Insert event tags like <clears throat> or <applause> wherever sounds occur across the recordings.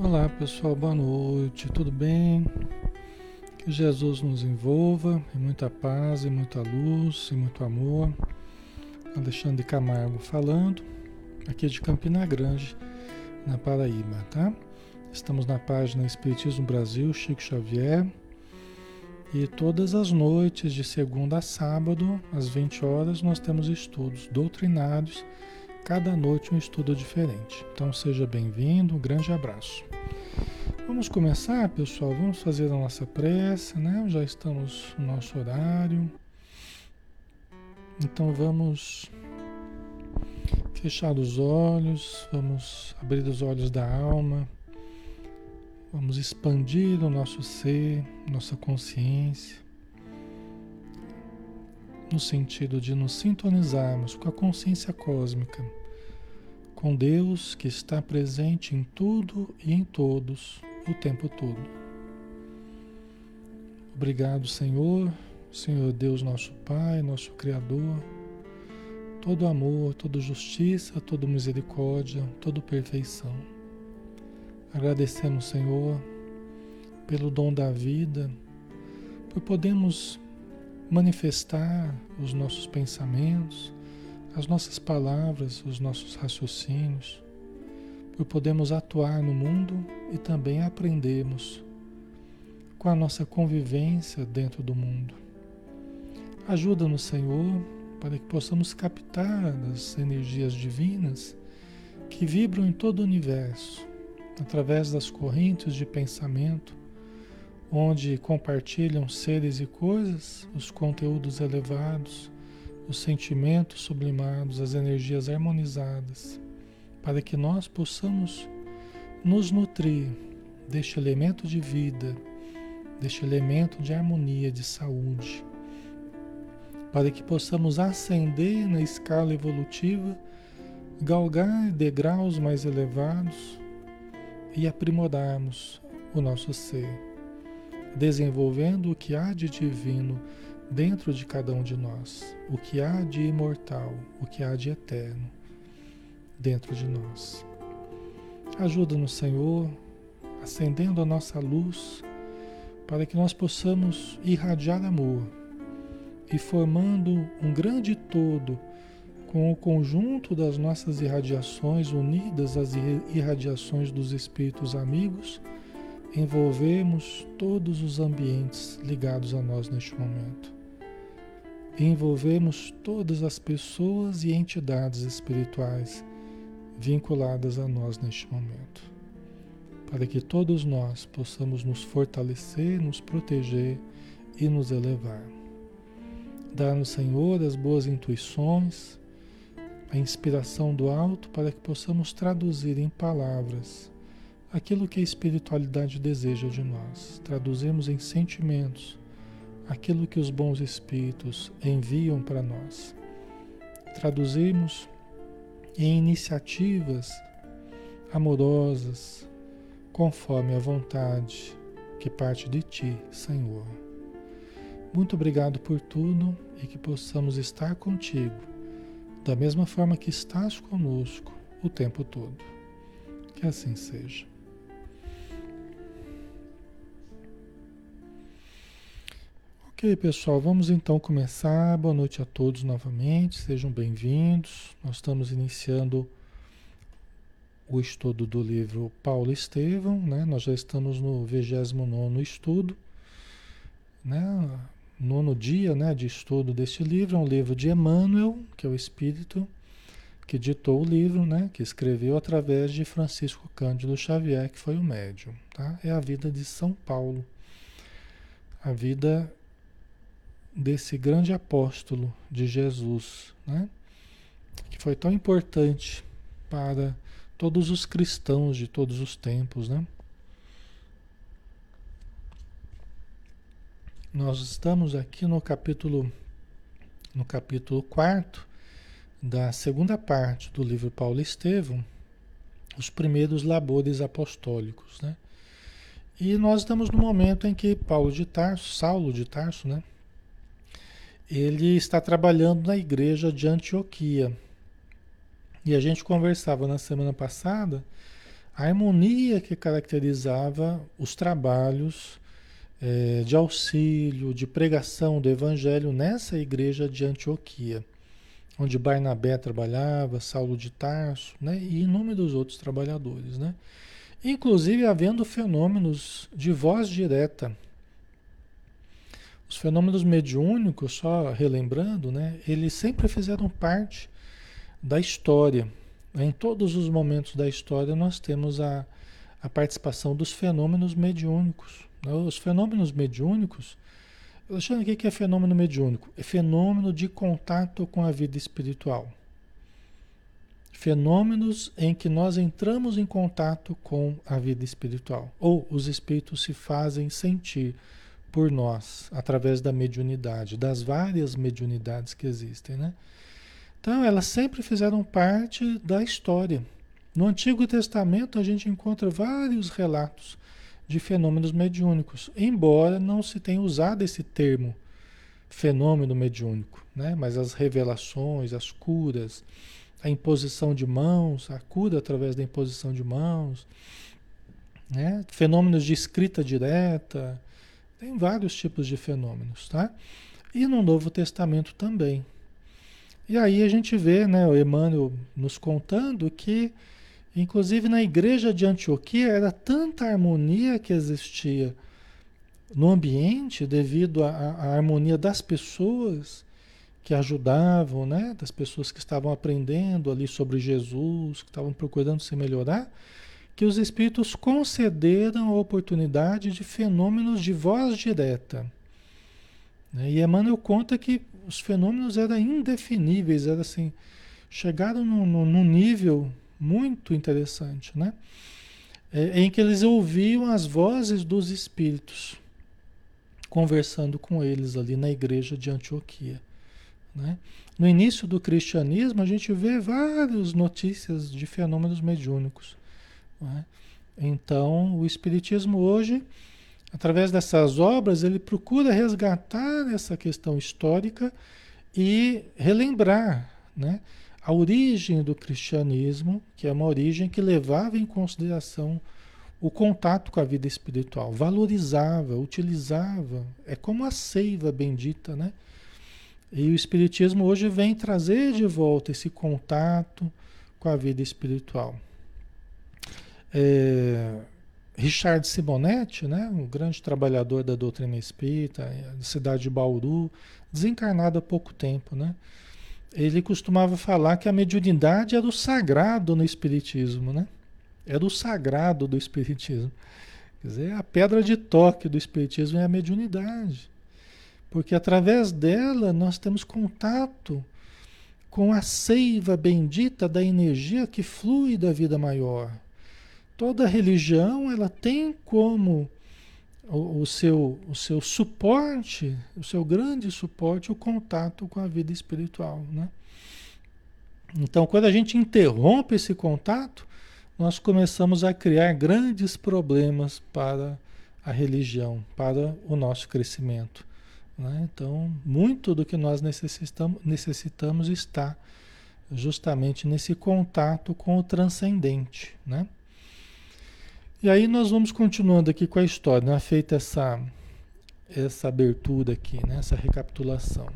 Olá pessoal, boa noite, tudo bem? Que Jesus nos envolva em muita paz, e muita luz, e muito amor. Alexandre Camargo falando, aqui de Campina Grande, na Paraíba, tá? Estamos na página Espiritismo Brasil, Chico Xavier. E todas as noites, de segunda a sábado, às 20 horas, nós temos estudos doutrinários Cada noite um estudo diferente. Então seja bem-vindo, um grande abraço. Vamos começar, pessoal? Vamos fazer a nossa prece, né? Já estamos no nosso horário. Então vamos fechar os olhos, vamos abrir os olhos da alma, vamos expandir o nosso ser, nossa consciência, no sentido de nos sintonizarmos com a consciência cósmica com Deus que está presente em tudo e em todos o tempo todo. Obrigado, Senhor, Senhor Deus, nosso Pai, nosso Criador, todo amor, toda justiça, toda misericórdia, toda perfeição. Agradecemos, Senhor, pelo dom da vida, por podermos manifestar os nossos pensamentos, as nossas palavras, os nossos raciocínios, por podermos atuar no mundo e também aprendermos com a nossa convivência dentro do mundo. Ajuda-nos, Senhor, para que possamos captar as energias divinas que vibram em todo o universo, através das correntes de pensamento, onde compartilham seres e coisas, os conteúdos elevados os sentimentos sublimados, as energias harmonizadas, para que nós possamos nos nutrir deste elemento de vida, deste elemento de harmonia, de saúde, para que possamos ascender na escala evolutiva, galgar degraus mais elevados e aprimorarmos o nosso ser, desenvolvendo o que há de divino dentro de cada um de nós, o que há de imortal, o que há de eterno dentro de nós. Ajuda-nos, Senhor, acendendo a nossa luz, para que nós possamos irradiar amor e formando um grande todo com o conjunto das nossas irradiações unidas às irradiações dos espíritos amigos, envolvemos todos os ambientes ligados a nós neste momento envolvemos todas as pessoas e entidades espirituais vinculadas a nós neste momento, para que todos nós possamos nos fortalecer, nos proteger e nos elevar. Dar-nos, Senhor, as boas intuições, a inspiração do alto para que possamos traduzir em palavras aquilo que a espiritualidade deseja de nós. Traduzimos em sentimentos aquilo que os bons espíritos enviam para nós. Traduzimos em iniciativas amorosas, conforme a vontade que parte de Ti, Senhor. Muito obrigado por tudo e que possamos estar contigo, da mesma forma que estás conosco o tempo todo. Que assim seja. Ok, pessoal, vamos então começar. Boa noite a todos novamente, sejam bem-vindos. Nós estamos iniciando o estudo do livro Paulo Estevão, né? Nós já estamos no 29 estudo, né? Nono dia, né, de estudo deste livro, é um livro de Emmanuel, que é o espírito que ditou o livro, né, que escreveu através de Francisco Cândido Xavier, que foi o médium, tá? É a vida de São Paulo. A vida desse grande apóstolo de Jesus, né? que foi tão importante para todos os cristãos de todos os tempos. Né? Nós estamos aqui no capítulo no capítulo 4 da segunda parte do livro Paulo Estevão, os primeiros labores apostólicos, né? E nós estamos no momento em que Paulo de Tarso, Saulo de Tarso, né? Ele está trabalhando na igreja de Antioquia. E a gente conversava na semana passada a harmonia que caracterizava os trabalhos é, de auxílio, de pregação do evangelho nessa igreja de Antioquia, onde Barnabé trabalhava, Saulo de Tarso, né, e inúmeros outros trabalhadores, né? Inclusive havendo fenômenos de voz direta. Os fenômenos mediúnicos, só relembrando, né, eles sempre fizeram parte da história. Em todos os momentos da história nós temos a, a participação dos fenômenos mediúnicos. Né? Os fenômenos mediúnicos, Alexandre, o que é fenômeno mediúnico? É fenômeno de contato com a vida espiritual. Fenômenos em que nós entramos em contato com a vida espiritual. Ou os espíritos se fazem sentir por nós, através da mediunidade, das várias mediunidades que existem. Né? Então, elas sempre fizeram parte da história. No Antigo Testamento, a gente encontra vários relatos de fenômenos mediúnicos, embora não se tenha usado esse termo fenômeno mediúnico, né? mas as revelações, as curas, a imposição de mãos, a cura através da imposição de mãos, né? fenômenos de escrita direta, tem vários tipos de fenômenos, tá? E no Novo Testamento também. E aí a gente vê, né, o Emmanuel nos contando que Inclusive na igreja de Antioquia era tanta harmonia que existia no ambiente devido à, harmonia das pessoas que ajudavam, né? das pessoas que estavam aprendendo ali sobre Jesus, que estavam procurando se melhorar, que os espíritos concederam a oportunidade de fenômenos de voz direta. Né? E Emmanuel conta que os fenômenos eram indefiníveis, era assim, chegaram num nível muito interessante, né? É, em que eles ouviam as vozes dos espíritos conversando com eles ali na igreja de Antioquia. Né? No início do cristianismo, a gente vê várias notícias de fenômenos mediúnicos. Né? Então, o Espiritismo hoje, através dessas obras, ele procura resgatar essa questão histórica e relembrar né? a origem do cristianismo, que é uma origem que levava em consideração o contato com a vida espiritual, valorizava, utilizava, é como a seiva bendita, né? E o espiritismo hoje vem trazer de volta esse contato com a vida espiritual. É, Richard Simonetti, né, um grande trabalhador da doutrina espírita, da cidade de Bauru, desencarnado há pouco tempo, né? ele costumava falar que a mediunidade era o sagrado no Espiritismo, né? Era o sagrado do Espiritismo. Quer dizer, a pedra de toque do Espiritismo é a mediunidade. Porque através dela nós temos contato com a seiva bendita da energia que flui da vida maior. Toda religião ela tem como o, o, seu, o seu suporte, o seu grande suporte, o contato com a vida espiritual. Né? Então, quando a gente interrompe esse contato, nós começamos a criar grandes problemas para a religião, para o nosso crescimento. Né? Então, muito do que nós necessitamos, necessitamos está justamente nesse contato com o transcendente. Né? E aí nós vamos continuando aqui com a história, né? feita essa, essa abertura aqui, né? essa recapitulação.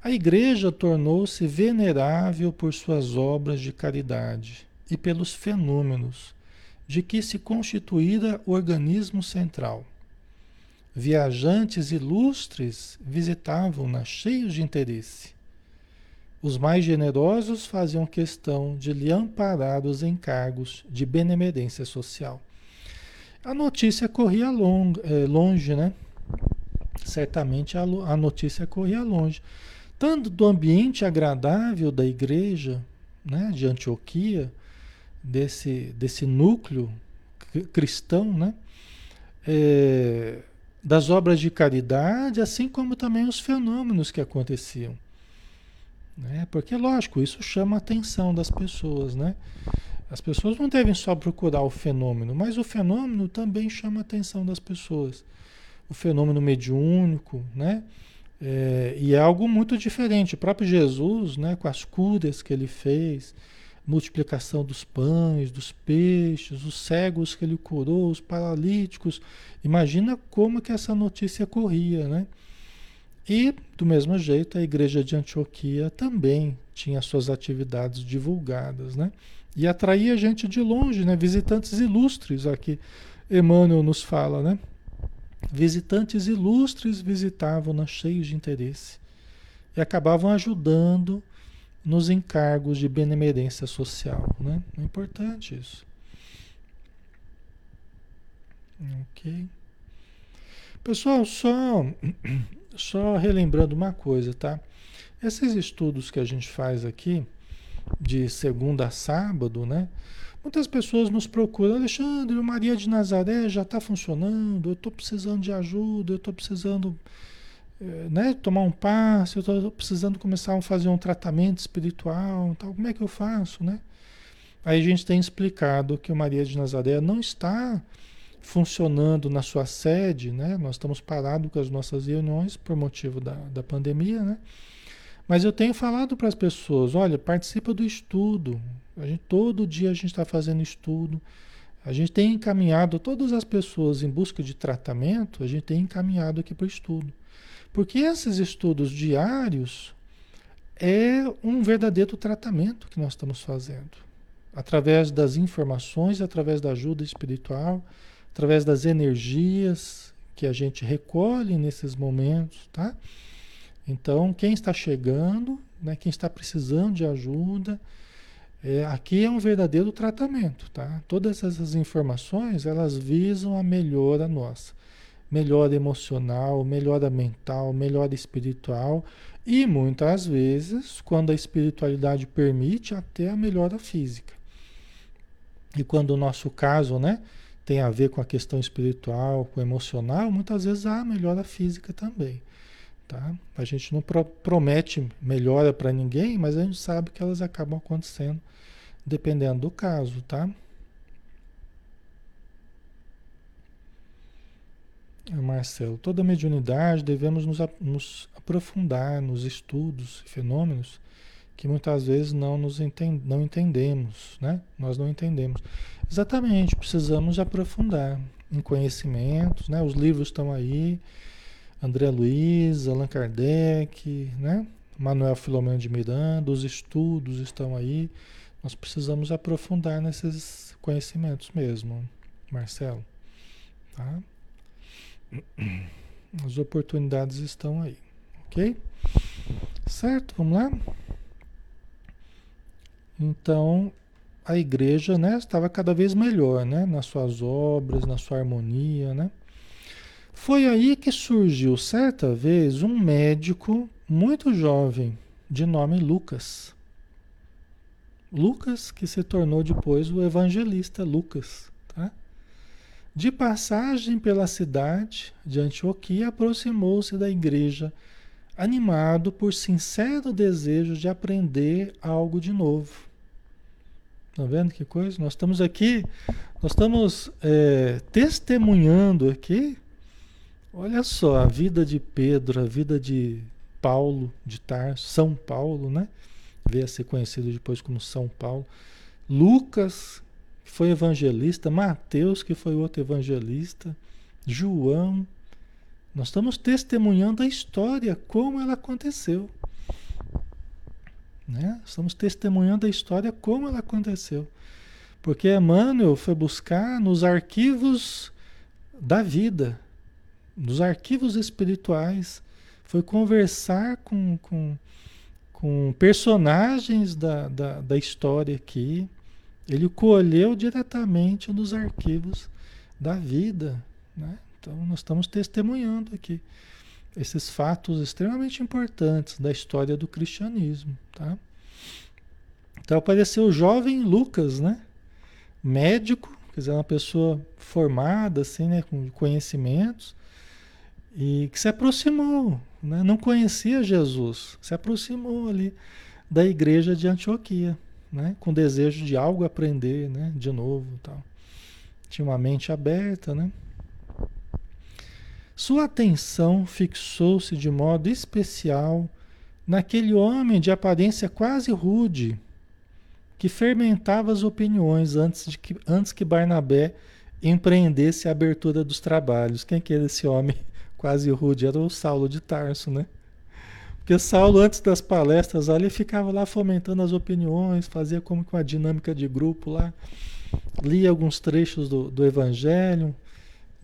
A igreja tornou-se venerável por suas obras de caridade e pelos fenômenos de que se constituíra o organismo central. Viajantes ilustres visitavam-na cheios de interesse. Os mais generosos faziam questão de lhe amparar os encargos de benemerência social. A notícia corria long, é, longe, né? Certamente a, a notícia corria longe. Tanto do ambiente agradável da igreja né, de Antioquia, desse, desse núcleo cristão, né? É, das obras de caridade, assim como também os fenômenos que aconteciam. Né? Porque, lógico, isso chama a atenção das pessoas. Né? As pessoas não devem só procurar o fenômeno, mas o fenômeno também chama a atenção das pessoas. O fenômeno mediúnico, né? É, e é algo muito diferente. O próprio Jesus, né, com as curas que ele fez, multiplicação dos pães, dos peixes, os cegos que ele curou, os paralíticos. Imagina como que essa notícia corria, né? E, do mesmo jeito, a igreja de Antioquia também tinha suas atividades divulgadas, né? E atraía gente de longe, né? Visitantes ilustres, aqui Emmanuel nos fala, né? Visitantes ilustres visitavam-na cheios de interesse e acabavam ajudando nos encargos de benemerência social, né? É importante isso. Ok. Pessoal, só, só relembrando uma coisa, tá? Esses estudos que a gente faz aqui, de segunda a sábado, né? Muitas pessoas nos procuram, Alexandre, Maria de Nazaré já está funcionando, eu estou precisando de ajuda, eu estou precisando eh, né, tomar um passo, eu estou precisando começar a fazer um tratamento espiritual, tal, como é que eu faço, né? Aí a gente tem explicado que o Maria de Nazaré não está funcionando na sua sede, né? Nós estamos parados com as nossas reuniões por motivo da, da pandemia, né? Mas eu tenho falado para as pessoas, olha, participa do estudo. A gente, todo dia a gente está fazendo estudo. A gente tem encaminhado todas as pessoas em busca de tratamento, a gente tem encaminhado aqui para o estudo. Porque esses estudos diários é um verdadeiro tratamento que nós estamos fazendo. Através das informações, através da ajuda espiritual, através das energias que a gente recolhe nesses momentos, tá? Então, quem está chegando, né, quem está precisando de ajuda, é, aqui é um verdadeiro tratamento, tá? Todas essas informações, elas visam a melhora nossa. Melhora emocional, melhora mental, melhora espiritual e muitas vezes, quando a espiritualidade permite, até a melhora física. E quando o nosso caso, né, tem a ver com a questão espiritual, com o emocional, muitas vezes há melhora física também. Tá? A gente não pro promete melhora para ninguém, mas a gente sabe que elas acabam acontecendo dependendo do caso, tá? Marcelo, toda mediunidade devemos nos, nos, aprofundar nos estudos e fenômenos que muitas vezes não nos não entendemos, né? Nós não entendemos. Exatamente, precisamos aprofundar em conhecimentos, né? Os livros estão aí, André Luiz, Allan Kardec, né? Manuel Filomeno de Miranda, os estudos estão aí. Nós precisamos aprofundar nesses conhecimentos mesmo, Marcelo. Tá? As oportunidades estão aí, ok? Certo? Vamos lá? Então, a igreja né, estava cada vez melhor né, nas suas obras, na sua harmonia, né? Foi aí que surgiu certa vez um médico muito jovem, de nome Lucas. Lucas, que se tornou depois o evangelista Lucas. Tá? De passagem pela cidade de Antioquia, aproximou-se da igreja, animado por sincero desejo de aprender algo de novo. Tá vendo que coisa? Nós estamos aqui, nós estamos é, testemunhando aqui Olha só, a vida de Pedro, a vida de Paulo de Tarso, São Paulo, né? Veio a ser conhecido depois como São Paulo. Lucas, que foi evangelista, Mateus, que foi outro evangelista, João. Nós estamos testemunhando a história, como ela aconteceu. Né? Estamos testemunhando a história como ela aconteceu. Porque Emmanuel foi buscar nos arquivos da vida, nos arquivos espirituais, foi conversar com, com, com personagens da, da, da história aqui. Ele colheu diretamente nos arquivos da vida. Né? Então, nós estamos testemunhando aqui esses fatos extremamente importantes da história do cristianismo. Tá? Então, apareceu o jovem Lucas, né? médico, quer dizer, uma pessoa formada, assim, né? com conhecimentos e que se aproximou, né? não conhecia Jesus, se aproximou ali da igreja de Antioquia, né? com desejo de algo aprender, né? de novo, tal. Tinha uma mente aberta, né? Sua atenção fixou-se de modo especial naquele homem de aparência quase rude, que fermentava as opiniões antes, de que, antes que Barnabé empreendesse a abertura dos trabalhos. Quem que era esse homem <laughs> quase rude? Era o Saulo de Tarso, né? Porque Saulo, antes das palestras ali, ficava lá fomentando as opiniões, fazia como que uma dinâmica de grupo lá, lia alguns trechos do, do Evangelho,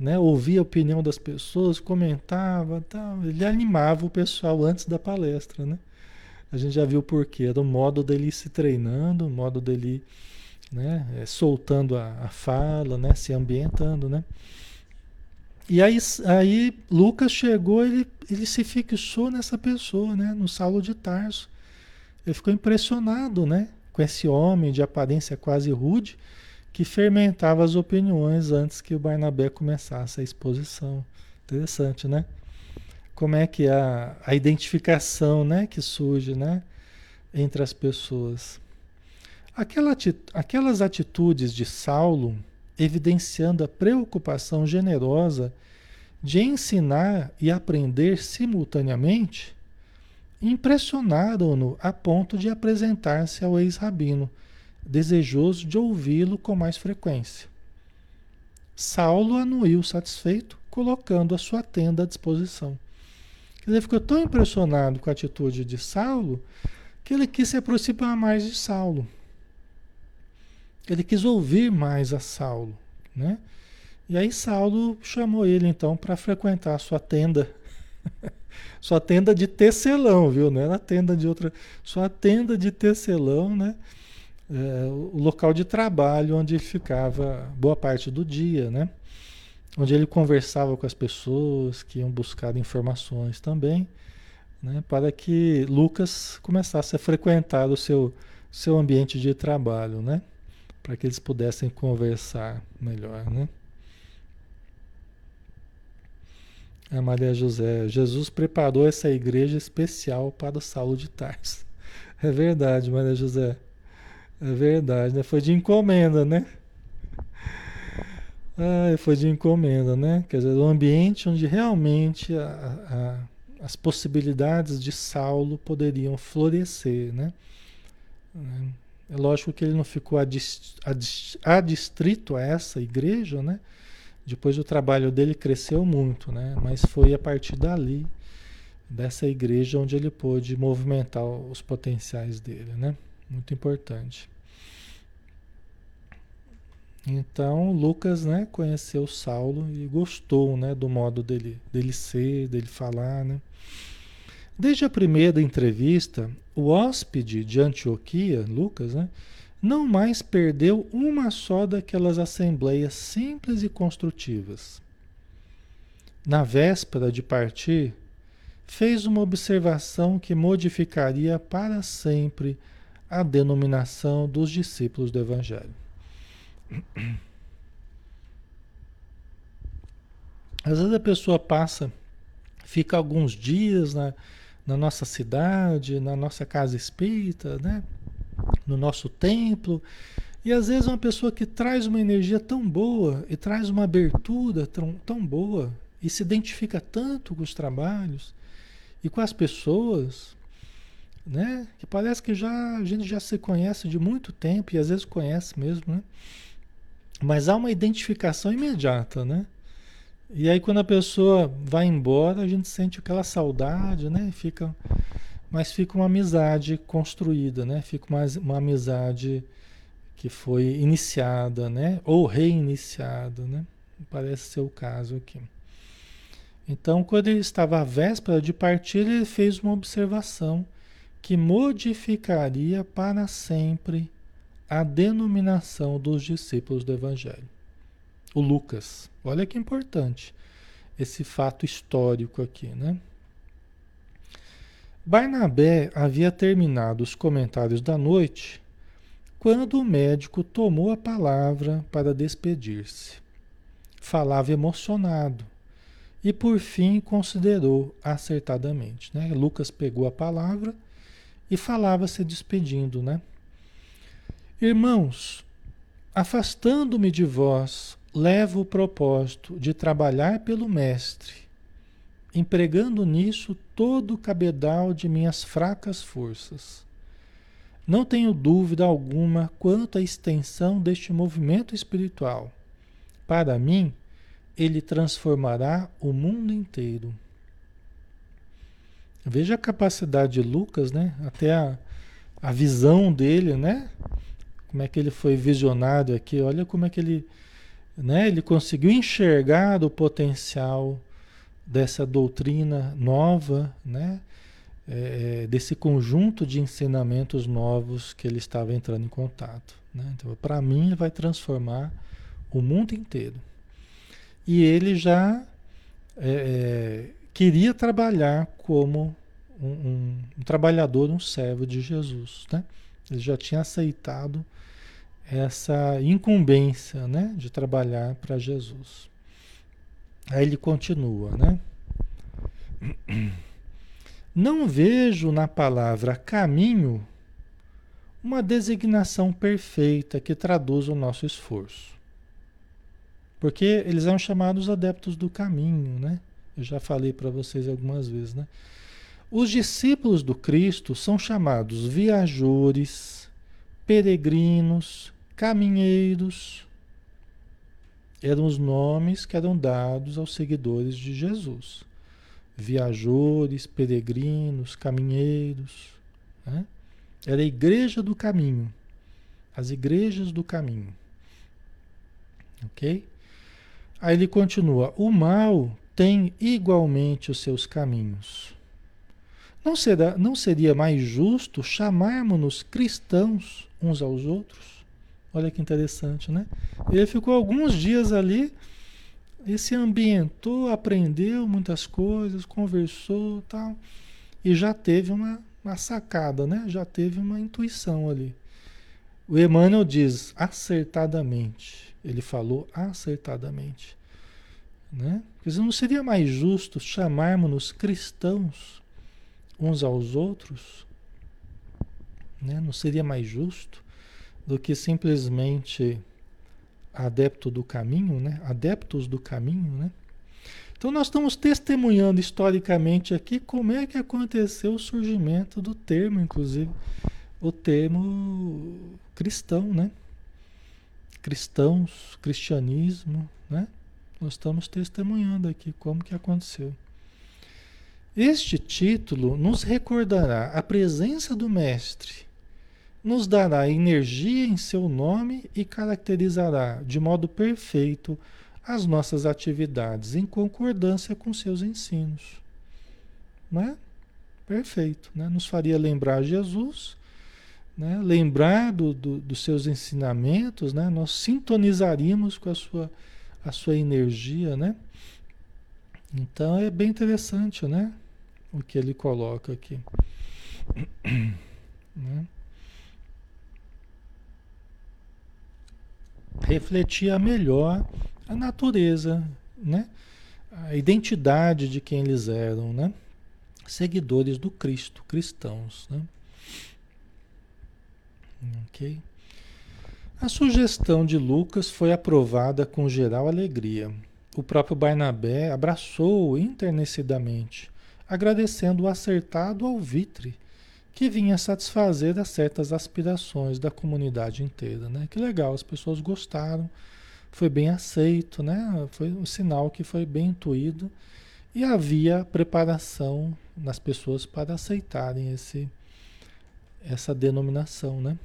né? ouvia a opinião das pessoas, comentava, tal. ele animava o pessoal antes da palestra. Né? A gente já viu por quê, era o modo dele se treinando, o modo dele né? É, soltando a, a fala, né? se ambientando. Né? E aí, aí Lucas chegou, ele, ele se fixou nessa pessoa, né? No Saulo de Tarso. Ele ficou impressionado, né? Com esse homem de aparência quase rude que fermentava as opiniões antes que o Barnabé começasse a exposição. Interessante, né? Como é que a, a identificação, né, que surge, né, entre as pessoas. Aquela, aquelas atitudes de Saulo evidenciando a preocupação generosa de ensinar e aprender simultaneamente, impressionaram-no a ponto de apresentar-se ao ex-rabino, desejoso de ouvi-lo com mais frequência. Saulo anuiu satisfeito, colocando a sua tenda à disposição. Ele ficou tão impressionado com a atitude de Saulo que ele quis se aproximar mais de Saulo. Ele quis ouvir mais a Saulo, né? E aí Saulo chamou ele então para frequentar a sua tenda. <laughs> sua tenda de tecelão, viu? Não era tenda de outra. Sua tenda de tecelão, né? É, o local de trabalho onde ele ficava boa parte do dia, né? Onde ele conversava com as pessoas que iam buscar informações também, né? Para que Lucas começasse a frequentar o seu, seu ambiente de trabalho, né? para que eles pudessem conversar melhor, né? A Maria José, Jesus preparou essa igreja especial para o Saulo de Tarso. <laughs> É verdade, Maria José. É verdade, né? Foi de encomenda, né? Ah, foi de encomenda, né? Quer dizer, um ambiente onde realmente a, a, as possibilidades de Saulo poderiam florescer, né? É lógico que ele não ficou adstrito a essa igreja, né? Depois o trabalho dele cresceu muito, né? Mas foi a partir dali, dessa igreja, onde ele pôde movimentar os potenciais dele, né? Muito importante. Então Lucas, né, conheceu Saulo e gostou, né, do modo dele, dele ser, dele falar, né? Desde a primeira entrevista, o hóspede de Antioquia, Lucas, né, não mais perdeu uma só daquelas assembleias simples e construtivas. Na véspera de partir, fez uma observação que modificaria para sempre a denominação dos discípulos do Evangelho. Às vezes a pessoa passa, fica alguns dias na, na nossa cidade, na nossa casa espírita, né? no nosso templo. E às vezes uma pessoa que traz uma energia tão boa e traz uma abertura tão, tão boa e se identifica tanto com os trabalhos e com as pessoas, né? Que parece que já a gente já se conhece de muito tempo e às vezes conhece mesmo, né? Mas há uma identificação imediata, né? E aí quando a pessoa vai embora, a gente sente aquela saudade, né? Fica, mas fica uma amizade construída, né? Fica uma, uma amizade que foi iniciada, né? Ou reiniciada, né? Parece ser o caso aqui. Então, quando ele estava à véspera de partir, ele fez uma observação que modificaria para sempre a denominação dos discípulos do Evangelho o Lucas. Olha que importante esse fato histórico aqui, né? Barnabé havia terminado os comentários da noite quando o médico tomou a palavra para despedir-se. Falava emocionado e por fim considerou acertadamente, né? Lucas pegou a palavra e falava se despedindo, né? Irmãos, afastando-me de vós levo o propósito de trabalhar pelo Mestre, empregando nisso todo o cabedal de minhas fracas forças. Não tenho dúvida alguma quanto à extensão deste movimento espiritual. Para mim, ele transformará o mundo inteiro. Veja a capacidade de Lucas, né? Até a, a visão dele, né? Como é que ele foi visionário aqui? Olha como é que ele, né? Ele conseguiu enxergar o potencial dessa doutrina nova, né? É, desse conjunto de ensinamentos novos que ele estava entrando em contato. Né? Então, para mim, ele vai transformar o mundo inteiro. E ele já é, é, queria trabalhar como um, um, um, trabalhador, um servo de Jesus. Né? Ele já tinha aceitado essa incumbência né, de trabalhar para Jesus. Aí ele continua, né? <clears throat> Não vejo na palavra caminho uma designação perfeita que traduz o nosso esforço. Porque eles são chamados adeptos do caminho, né? Eu já falei para vocês algumas vezes, né? Os discípulos do Cristo são chamados viajores, peregrinos, caminheiros. Eram os nomes que eram dados aos seguidores de Jesus. Viajores, peregrinos, caminheiros. Né? Era a igreja do caminho. As igrejas do caminho. Ok? Aí ele continua: o mal tem igualmente os seus caminhos. Não, será, não seria mais justo chamarmos-nos cristãos uns aos outros? Olha que interessante, né? Ele ficou alguns dias ali e se ambientou, aprendeu muitas coisas, conversou tal, e já teve uma, uma sacada, né? Já teve uma intuição ali. O Emmanuel diz acertadamente. Ele falou acertadamente. Né? Porque não seria mais justo chamarmos-nos cristãos uns aos outros? Né? Não seria mais justo do que simplesmente adepto do caminho, né? adeptos do caminho? Né? Então nós estamos testemunhando historicamente aqui como é que aconteceu o surgimento do termo, inclusive, o termo cristão, né? cristãos, cristianismo, né? Nós estamos testemunhando aqui como que aconteceu. Este título nos recordará a presença do Mestre, nos dará energia em seu nome e caracterizará de modo perfeito as nossas atividades em concordância com seus ensinos. Não é? Perfeito. Né? Nos faria lembrar Jesus né, lembrar do, do, dos seus ensinamentos, né, nós sintonizaríamos com a sua, a sua energia, né? Então é bem interessante, né? O que ele coloca aqui. <clears throat> né? Refletir melhor a natureza, né? A identidade de quem eles eram, né? Seguidores do Cristo, cristãos, né? Ok? A sugestão de Lucas foi aprovada com geral alegria. O próprio Barnabé abraçou-o enternecidamente, agradecendo o acertado alvitre que vinha satisfazer a certas aspirações da comunidade inteira. Né? Que legal, as pessoas gostaram, foi bem aceito, né? foi um sinal que foi bem intuído e havia preparação nas pessoas para aceitarem esse, essa denominação. Né?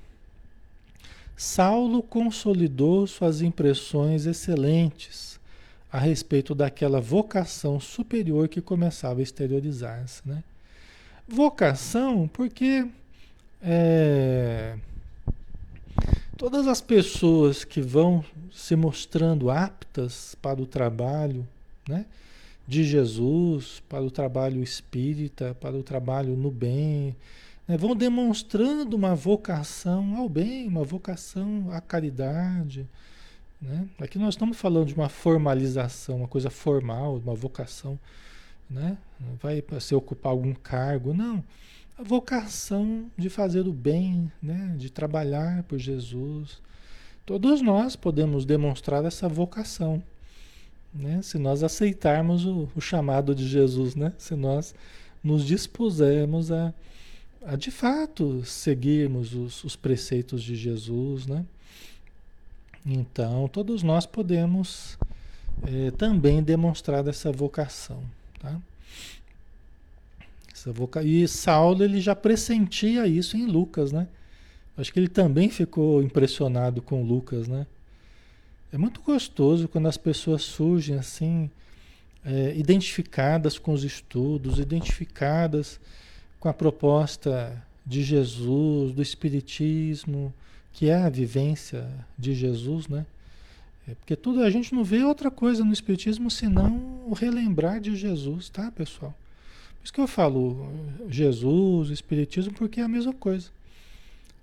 Saulo consolidou suas impressões excelentes a respeito daquela vocação superior que começava a exteriorizar-se. Né? Vocação, porque é, todas as pessoas que vão se mostrando aptas para o trabalho né, de Jesus, para o trabalho espírita, para o trabalho no bem, né, vão demonstrando uma vocação ao bem, uma vocação à caridade. Né? Aqui nós estamos falando de uma formalização, uma coisa formal, uma vocação. Né? Vai para se ocupar algum cargo, não. A vocação de fazer o bem, né? de trabalhar por Jesus. Todos nós podemos demonstrar essa vocação. Né? Se nós aceitarmos o, o chamado de Jesus, né? se nós nos dispusermos a a de fato seguirmos os, os preceitos de Jesus, né? Então, todos nós podemos é, também demonstrar essa vocação, tá? Essa voca... E Saulo ele já pressentia isso em Lucas, né? Acho que ele também ficou impressionado com Lucas, né? É muito gostoso quando as pessoas surgem assim, é, identificadas com os estudos, identificadas com a proposta de Jesus, do Espiritismo, que é a vivência de Jesus, né? É porque tudo a gente não vê outra coisa no Espiritismo senão o relembrar de Jesus, tá, pessoal? Por isso que eu falo Jesus, Espiritismo, porque é a mesma coisa.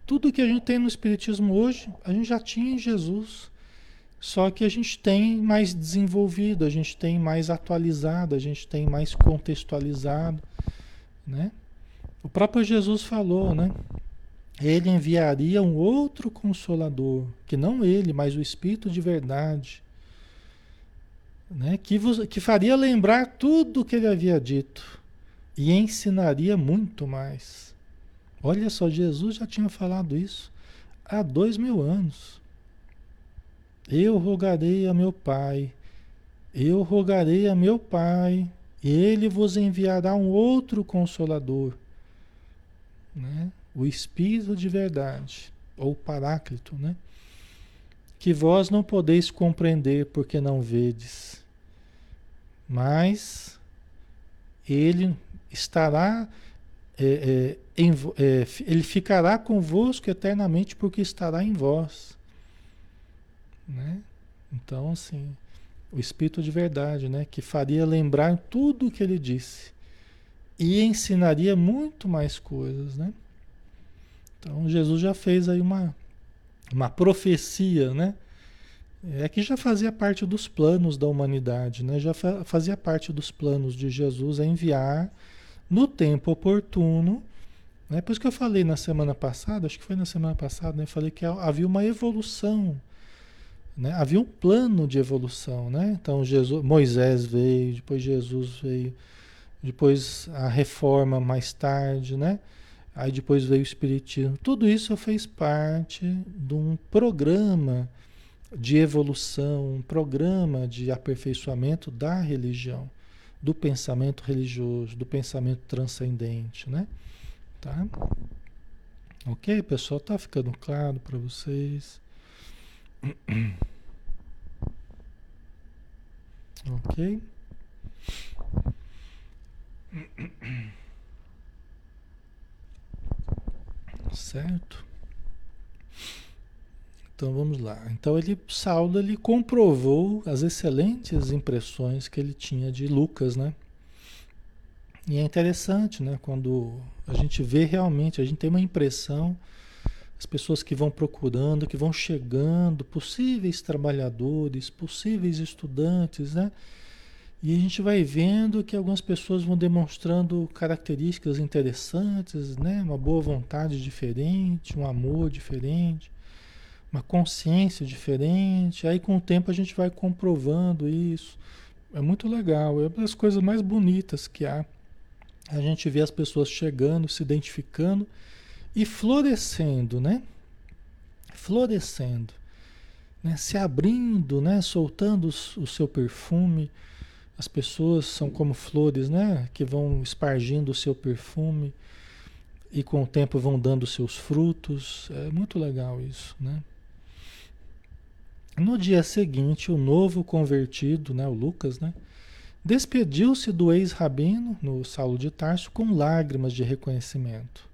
Tudo que a gente tem no Espiritismo hoje, a gente já tinha em Jesus. Só que a gente tem mais desenvolvido, a gente tem mais atualizado, a gente tem mais contextualizado, né? O próprio Jesus falou, né? Ele enviaria um outro consolador, que não ele, mas o Espírito de verdade, né? que, vos, que faria lembrar tudo o que ele havia dito e ensinaria muito mais. Olha só, Jesus já tinha falado isso há dois mil anos. Eu rogarei a meu Pai, eu rogarei a meu Pai, e ele vos enviará um outro consolador, né? o Espírito de verdade, ou Paráclito, né? que vós não podeis compreender porque não vedes, mas ele estará, é, é, em, é, ele ficará convosco eternamente porque estará em vós. Né? Então, assim, o Espírito de verdade, né? que faria lembrar tudo o que ele disse e ensinaria muito mais coisas. Né? Então, Jesus já fez aí uma, uma profecia, né? É que já fazia parte dos planos da humanidade, né? Já fazia parte dos planos de Jesus a enviar no tempo oportuno, né? Por isso que eu falei na semana passada, acho que foi na semana passada, né? Falei que havia uma evolução né? Havia um plano de evolução, né? Então Jesus, Moisés veio, depois Jesus veio, depois a reforma mais tarde, né? Aí depois veio o Espiritismo. Tudo isso fez parte de um programa de evolução, um programa de aperfeiçoamento da religião, do pensamento religioso, do pensamento transcendente, né? Tá? Ok, pessoal? Tá ficando claro para vocês? <clears throat> Ok? Certo? Então vamos lá. Então ele Saulo ele comprovou as excelentes impressões que ele tinha de Lucas, né? E é interessante, né? Quando a gente vê realmente, a gente tem uma impressão as pessoas que vão procurando, que vão chegando, possíveis trabalhadores, possíveis estudantes, né? E a gente vai vendo que algumas pessoas vão demonstrando características interessantes, né? Uma boa vontade diferente, um amor diferente, uma consciência diferente. Aí com o tempo a gente vai comprovando isso. É muito legal, é uma das coisas mais bonitas que há. A gente vê as pessoas chegando, se identificando e florescendo, né? Florescendo, né? Se abrindo, né? Soltando o seu perfume. As pessoas são como flores, né? Que vão espargindo o seu perfume e com o tempo vão dando seus frutos. É muito legal isso, né? No dia seguinte, o novo convertido, né, o Lucas, né, despediu-se do ex-rabino, no Saulo de Tarso, com lágrimas de reconhecimento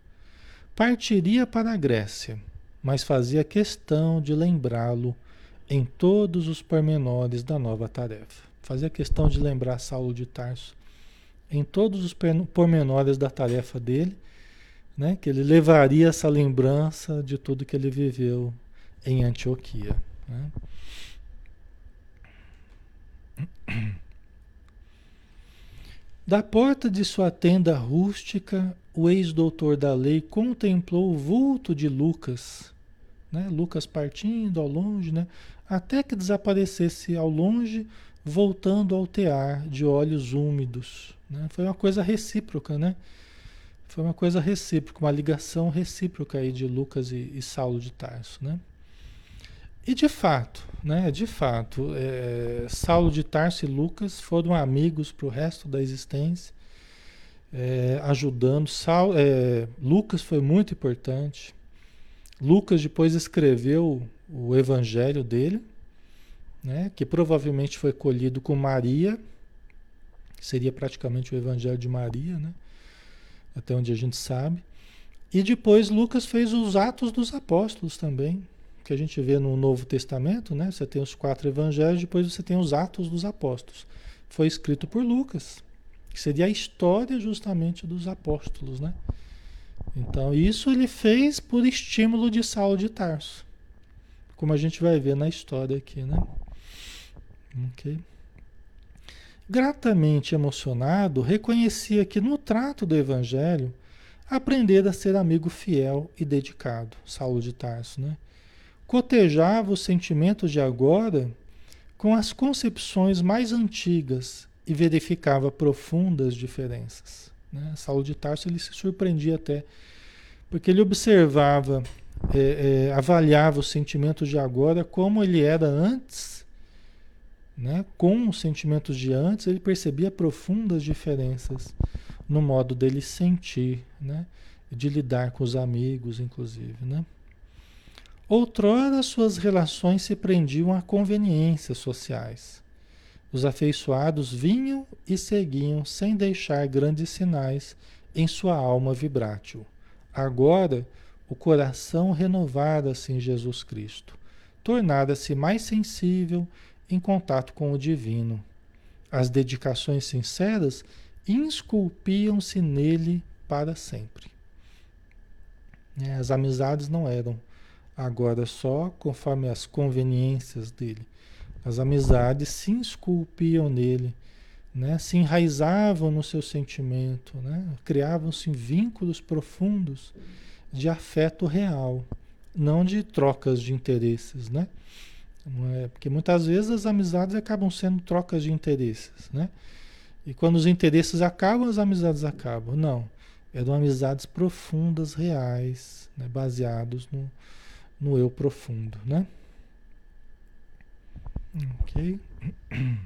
partiria para a Grécia, mas fazia questão de lembrá-lo em todos os pormenores da nova tarefa. Fazia questão de lembrar Saulo de Tarso em todos os pormenores da tarefa dele, né? que ele levaria essa lembrança de tudo que ele viveu em Antioquia. Né? <clears throat> Da porta de sua tenda rústica, o ex-doutor da lei contemplou o vulto de Lucas, né? Lucas partindo ao longe, né? até que desaparecesse ao longe, voltando ao tear de olhos úmidos. Né? Foi uma coisa recíproca, né? Foi uma coisa recíproca, uma ligação recíproca aí de Lucas e, e Saulo de Tarso, né? E de fato, né? De fato, é, Saulo de Tarso e Lucas foram amigos para o resto da existência, é, ajudando. Saulo, é, Lucas foi muito importante. Lucas depois escreveu o evangelho dele, né? Que provavelmente foi colhido com Maria, seria praticamente o evangelho de Maria, né? Até onde a gente sabe. E depois Lucas fez os Atos dos Apóstolos também, que a gente vê no Novo Testamento, né? Você tem os quatro evangelhos, depois você tem os Atos dos Apóstolos. Foi escrito por Lucas, que seria a história justamente dos apóstolos, né? Então, isso ele fez por estímulo de Saulo de Tarso, como a gente vai ver na história aqui, né? Gratamente emocionado, reconhecia que no trato do evangelho aprender a ser amigo fiel e dedicado, Saulo de Tarso, né? cotejava os sentimentos de agora com as concepções mais antigas e verificava profundas diferenças. Né? Saulo de Tarso ele se surpreendia até, porque ele observava, é, é, avaliava os sentimentos de agora como ele era antes, né? com os sentimentos de antes, ele percebia profundas diferenças no modo dele sentir, né? de lidar com os amigos, inclusive. Né? Outrora suas relações se prendiam a conveniências sociais. Os afeiçoados vinham e seguiam sem deixar grandes sinais em sua alma vibrátil. Agora, o coração renovara-se em Jesus Cristo, tornara-se mais sensível em contato com o divino. As dedicações sinceras esculpiam-se nele para sempre. É, as amizades não eram Agora só conforme as conveniências dele. As amizades se esculpiam nele, né? se enraizavam no seu sentimento, né? criavam-se vínculos profundos de afeto real, não de trocas de interesses. Né? É, porque muitas vezes as amizades acabam sendo trocas de interesses. Né? E quando os interesses acabam, as amizades acabam. Não. Eram amizades profundas, reais, né? baseados no, no eu profundo, né? Ok. <coughs>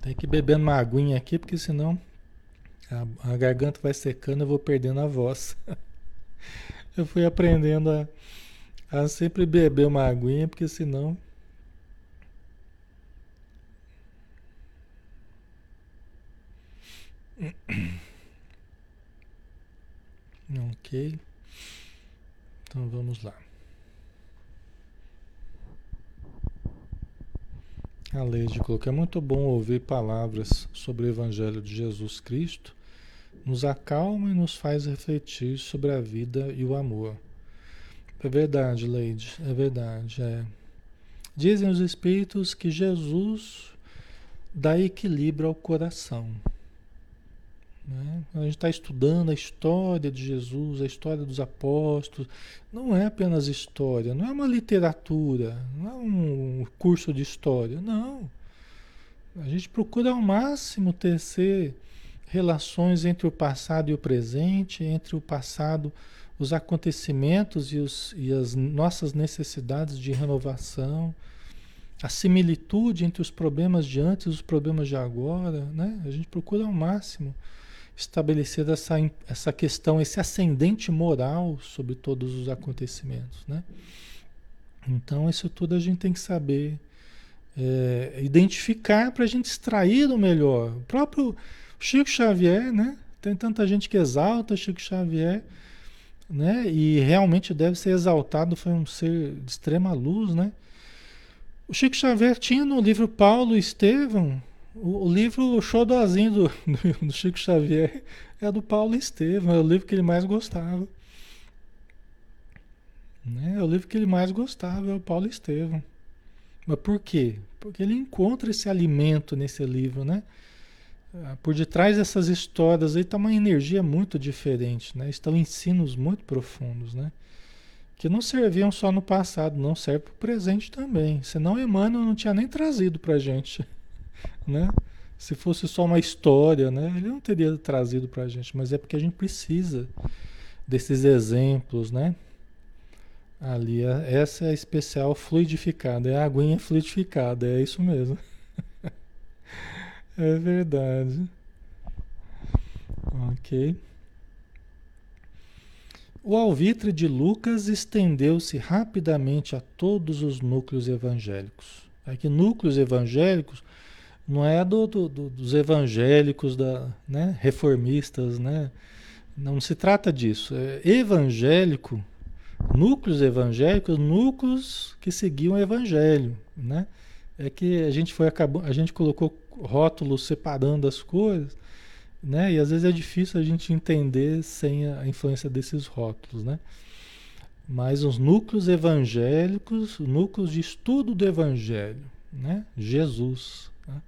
Tem que beber uma aguinha aqui, porque senão a, a garganta vai secando, eu vou perdendo a voz. <laughs> eu fui aprendendo a, a sempre beber uma aguinha, porque senão <coughs> Ok. Então vamos lá. A lei de colocar. É muito bom ouvir palavras sobre o Evangelho de Jesus Cristo. Nos acalma e nos faz refletir sobre a vida e o amor. É verdade, Leide, é verdade. É. Dizem os Espíritos que Jesus dá equilíbrio ao coração. Né? A gente está estudando a história de Jesus, a história dos apóstolos. Não é apenas história, não é uma literatura, não é um curso de história, não. A gente procura ao máximo tecer relações entre o passado e o presente, entre o passado, os acontecimentos e, os, e as nossas necessidades de renovação, a similitude entre os problemas de antes e os problemas de agora, né? A gente procura ao máximo estabelecer essa, essa questão, esse ascendente moral sobre todos os acontecimentos, né? Então, isso tudo a gente tem que saber é, identificar para a gente extrair o melhor. O próprio Chico Xavier, né? Tem tanta gente que exalta Chico Xavier, né? E realmente deve ser exaltado, foi um ser de extrema luz, né? O Chico Xavier tinha no livro Paulo e Estevão o, o livro Xodozinho do, <laughs> do, do, Chico Xavier é do Paulo Estevam, é o livro que ele mais gostava. Né? É o livro que ele mais gostava, é o Paulo Estevam. Mas por quê? Porque ele encontra esse alimento nesse livro, né? Ah, por detrás dessas histórias aí está uma energia muito diferente, né? Estão ensinos muito profundos, né? Que não serviam só no passado, não serve para o presente também. Senão Emmanuel não tinha nem trazido para gente <laughs> né? Se fosse só uma história, né? Ele não teria trazido para a gente, mas é porque a gente precisa desses exemplos, né? Ali, essa é a especial fluidificada, é a aguinha fluidificada, é isso mesmo. <laughs> é verdade. Ok. O alvitre de Lucas estendeu-se rapidamente a todos os núcleos evangélicos. Aqui, núcleos evangélicos não é do, do, dos evangélicos da, né, reformistas, né? Não se trata disso. É evangélico, núcleos evangélicos, núcleos que seguiam o evangelho, né? É que a gente foi acabou, a gente colocou rótulos separando as coisas, né? E às vezes é difícil a gente entender sem a influência desses rótulos, né? Mas os núcleos evangélicos, núcleos de estudo do evangelho, né? Jesus, né?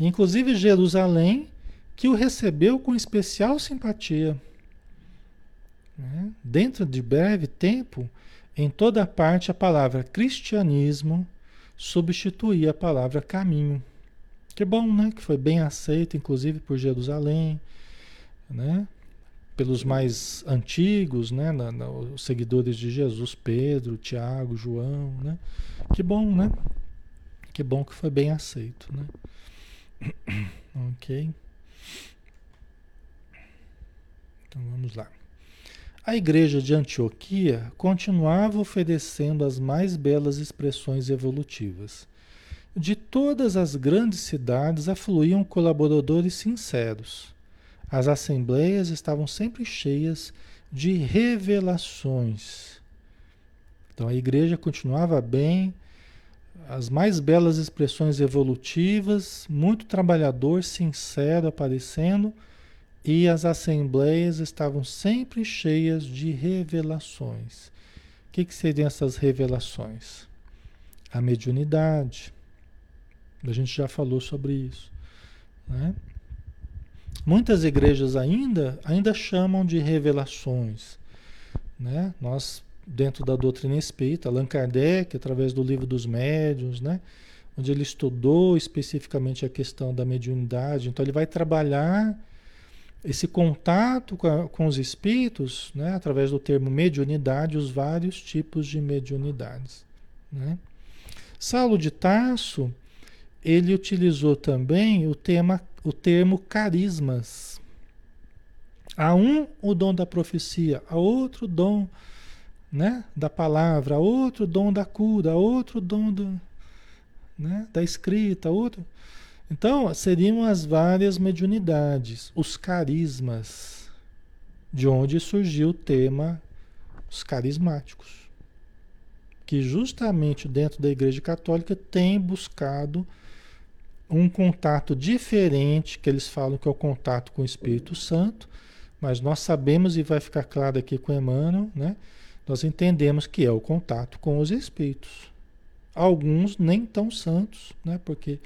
Inclusive Jerusalém, que o recebeu com especial simpatia. Né? Dentro de breve tempo, em toda parte a palavra cristianismo substituía a palavra caminho. Que bom, né? Que foi bem aceito, inclusive por Jerusalém, né? Pelos mais antigos, né? Na, na, os seguidores de Jesus, Pedro, Tiago, João, né? Que bom, né? Que bom que foi bem aceito, né? <clears throat> ok. Então vamos lá. A igreja de Antioquia continuava oferecendo as mais belas expressões evolutivas. De todas as grandes cidades afluíam colaboradores sinceros. As assembleias estavam sempre cheias de revelações. Então a igreja continuava bem, as mais belas expressões evolutivas, muito trabalhador, sincero aparecendo, e as assembleias estavam sempre cheias de revelações. O que, que seriam essas revelações? A mediunidade. A gente já falou sobre isso. Né? Muitas igrejas ainda, ainda chamam de revelações. Né? Nós dentro da doutrina espírita, Allan Kardec, através do livro dos médiuns, né? onde ele estudou especificamente a questão da mediunidade. Então, ele vai trabalhar esse contato com, a, com os espíritos, né? através do termo mediunidade, os vários tipos de mediunidades. Né? Saulo de Tarso, ele utilizou também o, tema, o termo carismas. A um, o dom da profecia, a outro, o dom né, da palavra, outro dom da cura, outro dom do, né, da escrita, outro. Então, seriam as várias mediunidades, os carismas, de onde surgiu o tema os carismáticos, que justamente dentro da Igreja Católica tem buscado um contato diferente, que eles falam que é o contato com o Espírito Santo, mas nós sabemos, e vai ficar claro aqui com Emmanuel, né? nós entendemos que é o contato com os espíritos. Alguns nem tão santos, né? porque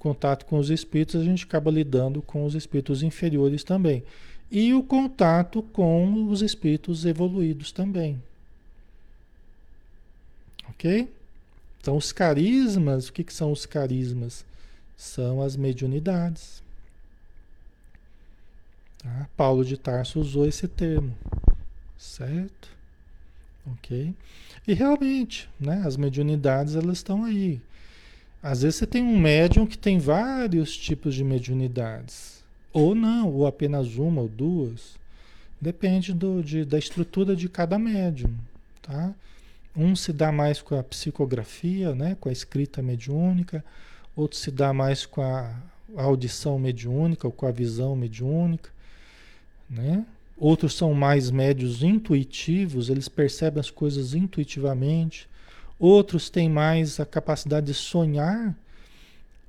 contato com os espíritos a gente acaba lidando com os espíritos inferiores também. E o contato com os espíritos evoluídos também. Ok? Então, os carismas, o que, que são os carismas? São as mediunidades. Tá? Paulo de Tarso usou esse termo, certo? Ok? E realmente, né, as mediunidades elas estão aí. Às vezes você tem um médium que tem vários tipos de mediunidades. Ou não, ou apenas uma ou duas. Depende do, de, da estrutura de cada médium. Tá? Um se dá mais com a psicografia, né, com a escrita mediúnica, outro se dá mais com a audição mediúnica ou com a visão mediúnica. Né? Outros são mais médios intuitivos, eles percebem as coisas intuitivamente. Outros têm mais a capacidade de sonhar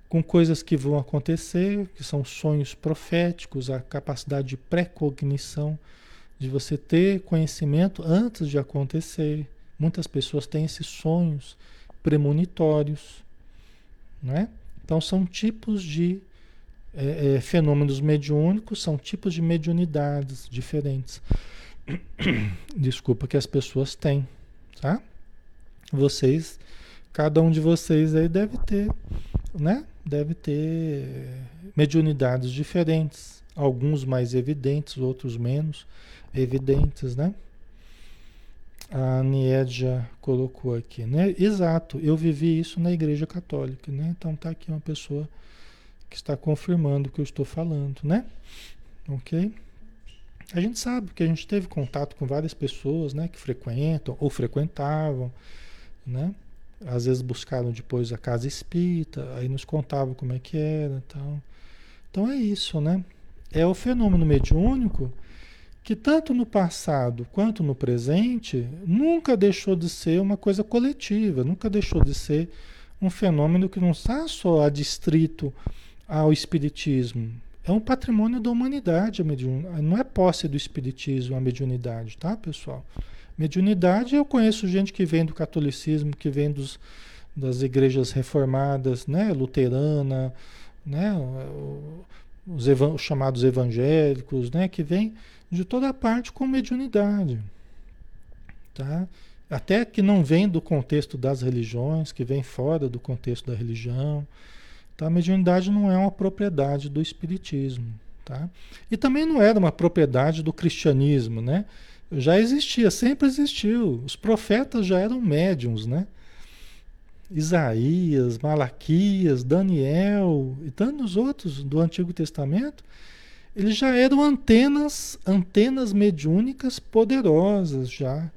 com coisas que vão acontecer, que são sonhos proféticos, a capacidade de precognição, de você ter conhecimento antes de acontecer. Muitas pessoas têm esses sonhos premonitórios, né? Então são tipos de é, é, fenômenos mediúnicos são tipos de mediunidades diferentes. <coughs> Desculpa que as pessoas têm, tá? Vocês, cada um de vocês aí deve ter, né? deve ter mediunidades diferentes, alguns mais evidentes, outros menos evidentes, né? A Niedja colocou aqui, né? Exato, eu vivi isso na Igreja Católica, né? Então tá aqui uma pessoa que está confirmando o que eu estou falando, né? Ok? A gente sabe que a gente teve contato com várias pessoas, né? Que frequentam ou frequentavam, né? Às vezes buscaram depois a casa espírita, aí nos contavam como é que era tal. Então é isso, né? É o fenômeno mediúnico que tanto no passado quanto no presente nunca deixou de ser uma coisa coletiva, nunca deixou de ser um fenômeno que não está só adstrito ao espiritismo. É um patrimônio da humanidade, a mediun... não é posse do espiritismo a mediunidade, tá, pessoal? Mediunidade, eu conheço gente que vem do catolicismo, que vem dos, das igrejas reformadas, né, luterana, né, os, os chamados evangélicos, né, que vem de toda parte com mediunidade, tá? Até que não vem do contexto das religiões, que vem fora do contexto da religião, tá? A mediunidade não é uma propriedade do espiritismo, tá? E também não era uma propriedade do cristianismo, né? Já existia, sempre existiu. Os profetas já eram médiums, né? Isaías, Malaquias, Daniel e tantos outros do Antigo Testamento, eles já eram antenas, antenas mediúnicas poderosas já,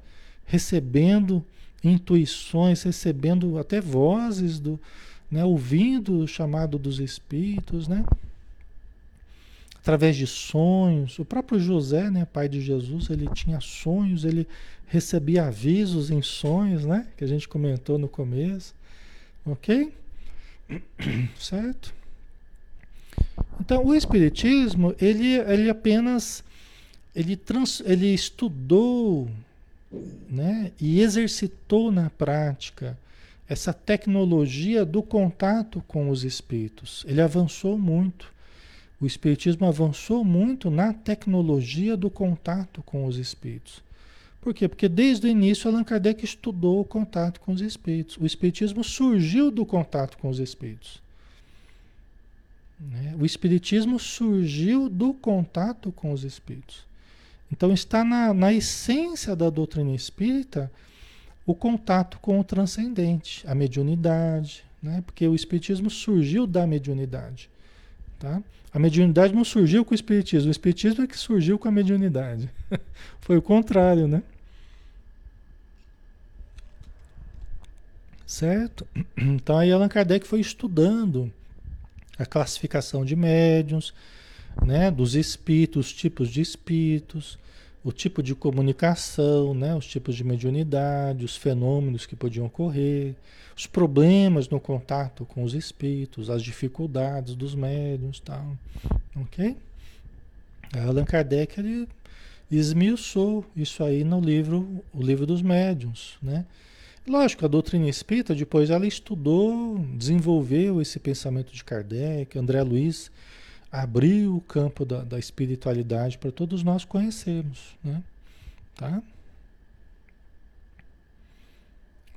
recebendo intuições, recebendo até vozes do, né, ouvindo o chamado dos espíritos, né? Através de sonhos. O próprio José, né, pai de Jesus, ele tinha sonhos, ele recebia avisos em sonhos, né, que a gente comentou no começo. OK? <coughs> Certo? Então, o espiritismo, ele, ele apenas ele, trans, ele estudou, né, e exercitou na prática essa tecnologia do contato com os espíritos. Ele avançou muito o Espiritismo avançou muito na tecnologia do contato com os espíritos. Por quê? Porque desde o início Allan Kardec estudou o contato com os espíritos. O Espiritismo surgiu do contato com os espíritos. Né? O Espiritismo surgiu do contato com os espíritos. Então está na, na essência da doutrina espírita o contato com o transcendente, a mediunidade, né? porque o Espiritismo surgiu da mediunidade. Tá? A mediunidade não surgiu com o espiritismo, o espiritismo é que surgiu com a mediunidade. <laughs> Foi o contrário, né? Certo? <clears throat> Então aí Allan Kardec foi estudando a classificação de médiums, né, dos espíritos, os tipos de espíritos, o tipo de comunicação, né, os tipos de mediunidade, os fenômenos que podiam ocorrer, os problemas no contato com os espíritos, as dificuldades dos médiuns, tal, ok? Allan Kardec ele esmiuçou isso aí no livro, o livro dos médiuns, né? Lógico, a doutrina espírita depois ela estudou, desenvolveu esse pensamento de Kardec, André Luiz abriu o campo da, da espiritualidade para todos nós conhecermos, né? Tá?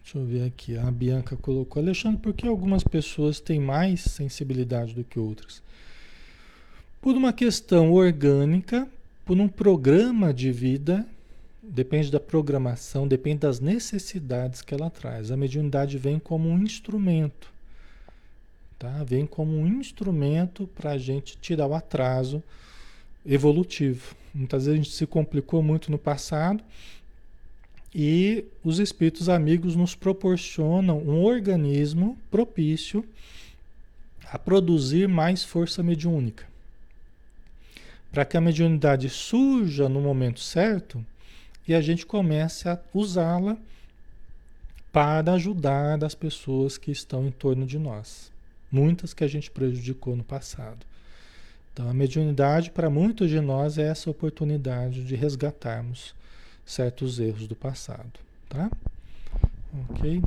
Deixa eu ver aqui. A Bianca colocou, Alexandre, por que algumas pessoas têm mais sensibilidade do que outras? Por uma questão orgânica, por um programa de vida, depende da programação, depende das necessidades que ela traz. A mediunidade vem como um instrumento Tá? Vem como um instrumento para a gente tirar o atraso evolutivo. Muitas vezes a gente se complicou muito no passado e os espíritos amigos nos proporcionam um organismo propício a produzir mais força mediúnica. Para que a mediunidade surja no momento certo e a gente comece a usá-la para ajudar as pessoas que estão em torno de nós muitas que a gente prejudicou no passado. Então, a mediunidade, para muitos de nós, é essa oportunidade de resgatarmos certos erros do passado. Tá? Ok?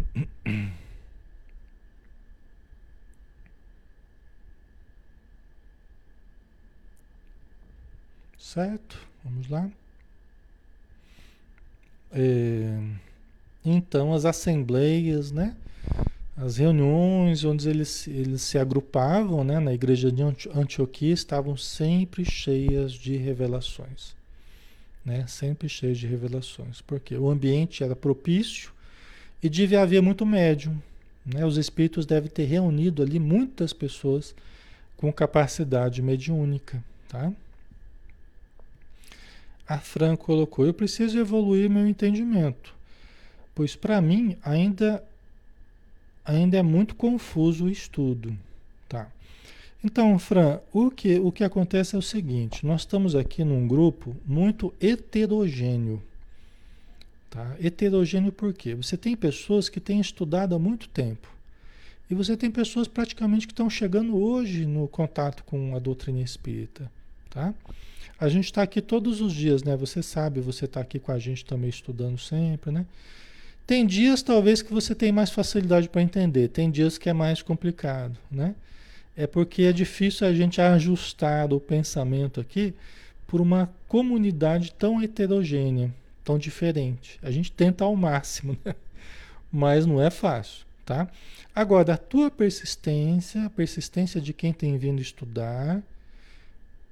<clears throat> Certo? Vamos lá. É, então, as assembleias, né? As reuniões onde eles, eles se agrupavam né, na igreja de Antioquia estavam sempre cheias de revelações. Né? Sempre cheias de revelações. Porque o ambiente era propício e devia haver muito médium. Né? Os espíritos devem ter reunido ali muitas pessoas com capacidade mediúnica. Tá? A Fran colocou: Eu preciso evoluir meu entendimento, pois para mim ainda, ainda é muito confuso o estudo. Tá? Então, Fran, o que, o que acontece é o seguinte: nós estamos aqui num grupo muito heterogêneo. Tá? Heterogêneo por quê? Você tem pessoas que têm estudado há muito tempo. E você tem pessoas praticamente que estão chegando hoje no contato com a doutrina espírita. Tá? A gente está aqui todos os dias, né? Você sabe, você está aqui com a gente também estudando sempre, né? Tem dias talvez que você tem mais facilidade para entender, tem dias que é mais complicado, né? É porque é difícil a gente ajustar o pensamento aqui por uma comunidade tão heterogênea tão diferente. A gente tenta ao máximo, <laughs> né? mas não é fácil, tá? Agora, a tua persistência, a persistência de quem tem vindo estudar,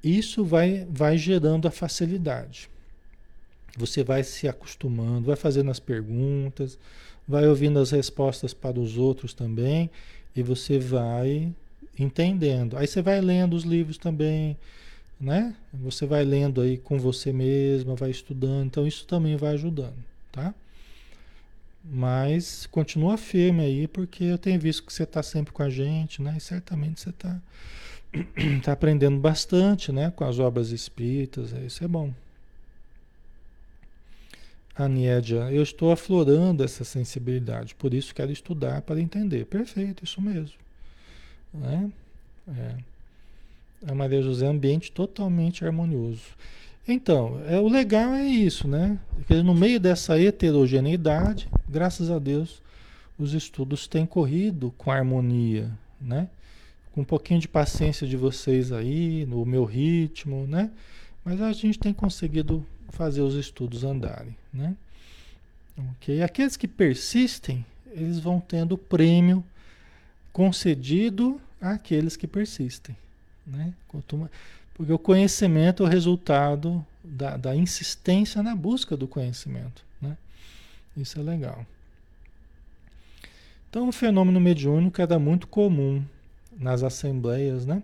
isso vai, vai gerando a facilidade. Você vai se acostumando, vai fazendo as perguntas, vai ouvindo as respostas para os outros também, e você vai entendendo. Aí você vai lendo os livros também, né? Você vai lendo aí com você mesma, vai estudando, então isso também vai ajudando, tá? Mas continua firme aí, porque eu tenho visto que você está sempre com a gente, né? E certamente você está <clears throat> tá aprendendo bastante, né? Com as obras espíritas, isso é bom. Aniedia, eu estou aflorando essa sensibilidade, por isso quero estudar para entender. Perfeito, isso mesmo. Né? É a Maria José ambiente totalmente harmonioso. Então, é, o legal é isso, né? No meio dessa heterogeneidade, graças a Deus, os estudos têm corrido com harmonia, né? Com um pouquinho de paciência de vocês aí, no meu ritmo, né? Mas a gente tem conseguido fazer os estudos andarem, né? Aqueles que persistem, eles vão tendo prêmio concedido àqueles que persistem. Né? Porque o conhecimento é o resultado da, da insistência na busca do conhecimento. Né? Isso é legal. Então, o fenômeno mediúnico era muito comum nas assembleias né?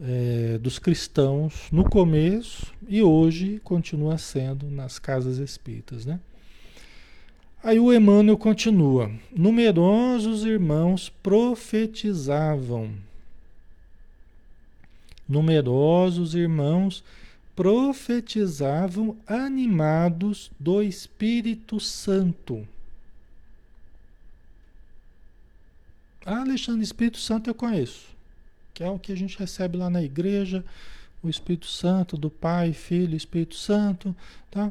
É, dos cristãos no começo e hoje continua sendo nas casas espíritas. Né? Aí o Emmanuel continua: numerosos irmãos profetizavam Numerosos irmãos profetizavam animados do Espírito Santo. Ah, Alexandre, Espírito Santo eu conheço, que é o que a gente recebe lá na igreja, o Espírito Santo, do Pai, Filho, Espírito Santo, tá?